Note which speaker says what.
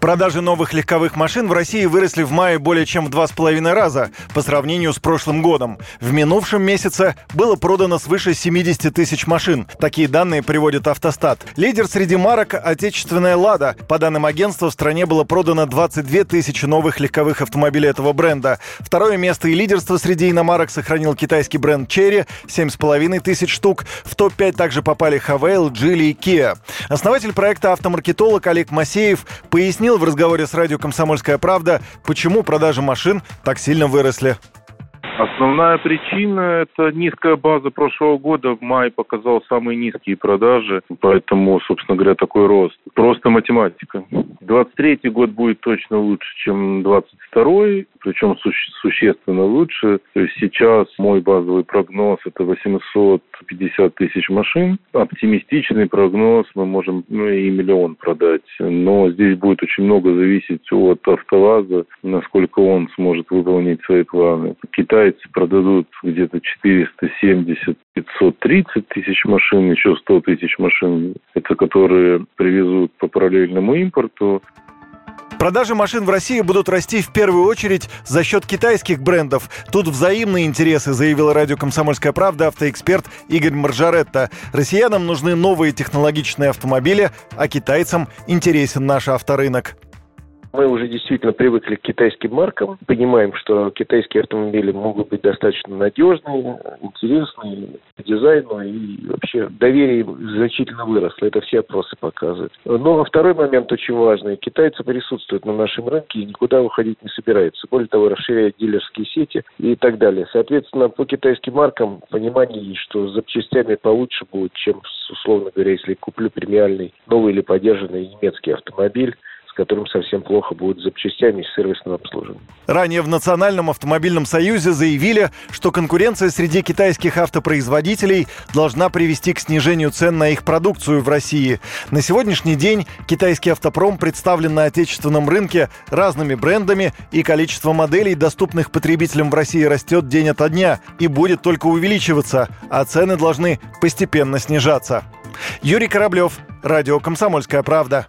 Speaker 1: Продажи новых легковых машин в России выросли в мае более чем в два с половиной раза по сравнению с прошлым годом. В минувшем месяце было продано свыше 70 тысяч машин. Такие данные приводит Автостат. Лидер среди марок – отечественная «Лада». По данным агентства, в стране было продано 22 тысячи новых легковых автомобилей этого бренда. Второе место и лидерство среди иномарок сохранил китайский бренд «Черри» – 7,5 тысяч штук. В топ-5 также попали «Хавейл», «Джили» и «Киа». Основатель проекта автомаркетолог Олег Масеев пояснил в разговоре с радио «Комсомольская правда», почему продажи машин так сильно выросли.
Speaker 2: Основная причина – это низкая база прошлого года. В мае показал самые низкие продажи, поэтому, собственно говоря, такой рост. Просто математика. 23 год будет точно лучше, чем 22 причем суще- существенно лучше. То есть сейчас мой базовый прогноз – это 850 тысяч машин. Оптимистичный прогноз мы можем ну, и миллион продать. Но здесь будет очень много зависеть от АвтоВАЗа, насколько он сможет выполнить свои планы. Китайцы продадут где-то 470 530 тысяч машин, еще 100 тысяч машин, это которые привезут по параллельному импорту.
Speaker 1: Продажи машин в России будут расти в первую очередь за счет китайских брендов. Тут взаимные интересы, заявил радио «Комсомольская правда» автоэксперт Игорь Маржаретта. Россиянам нужны новые технологичные автомобили, а китайцам интересен наш авторынок.
Speaker 3: Мы уже действительно привыкли к китайским маркам, понимаем, что китайские автомобили могут быть достаточно надежные, интересные по дизайну и вообще доверие значительно выросло. Это все опросы показывают. Но второй момент очень важный. Китайцы присутствуют на нашем рынке и никуда уходить не собираются. Более того, расширяют дилерские сети и так далее. Соответственно, по китайским маркам понимание есть, что с запчастями получше будет, чем, условно говоря, если куплю премиальный новый или поддержанный немецкий автомобиль, которым совсем плохо будет с запчастями и сервисным обслуживанием.
Speaker 1: Ранее в Национальном автомобильном союзе заявили, что конкуренция среди китайских автопроизводителей должна привести к снижению цен на их продукцию в России. На сегодняшний день китайский автопром представлен на отечественном рынке разными брендами, и количество моделей, доступных потребителям в России, растет день ото дня и будет только увеличиваться, а цены должны постепенно снижаться. Юрий Кораблев, Радио «Комсомольская правда».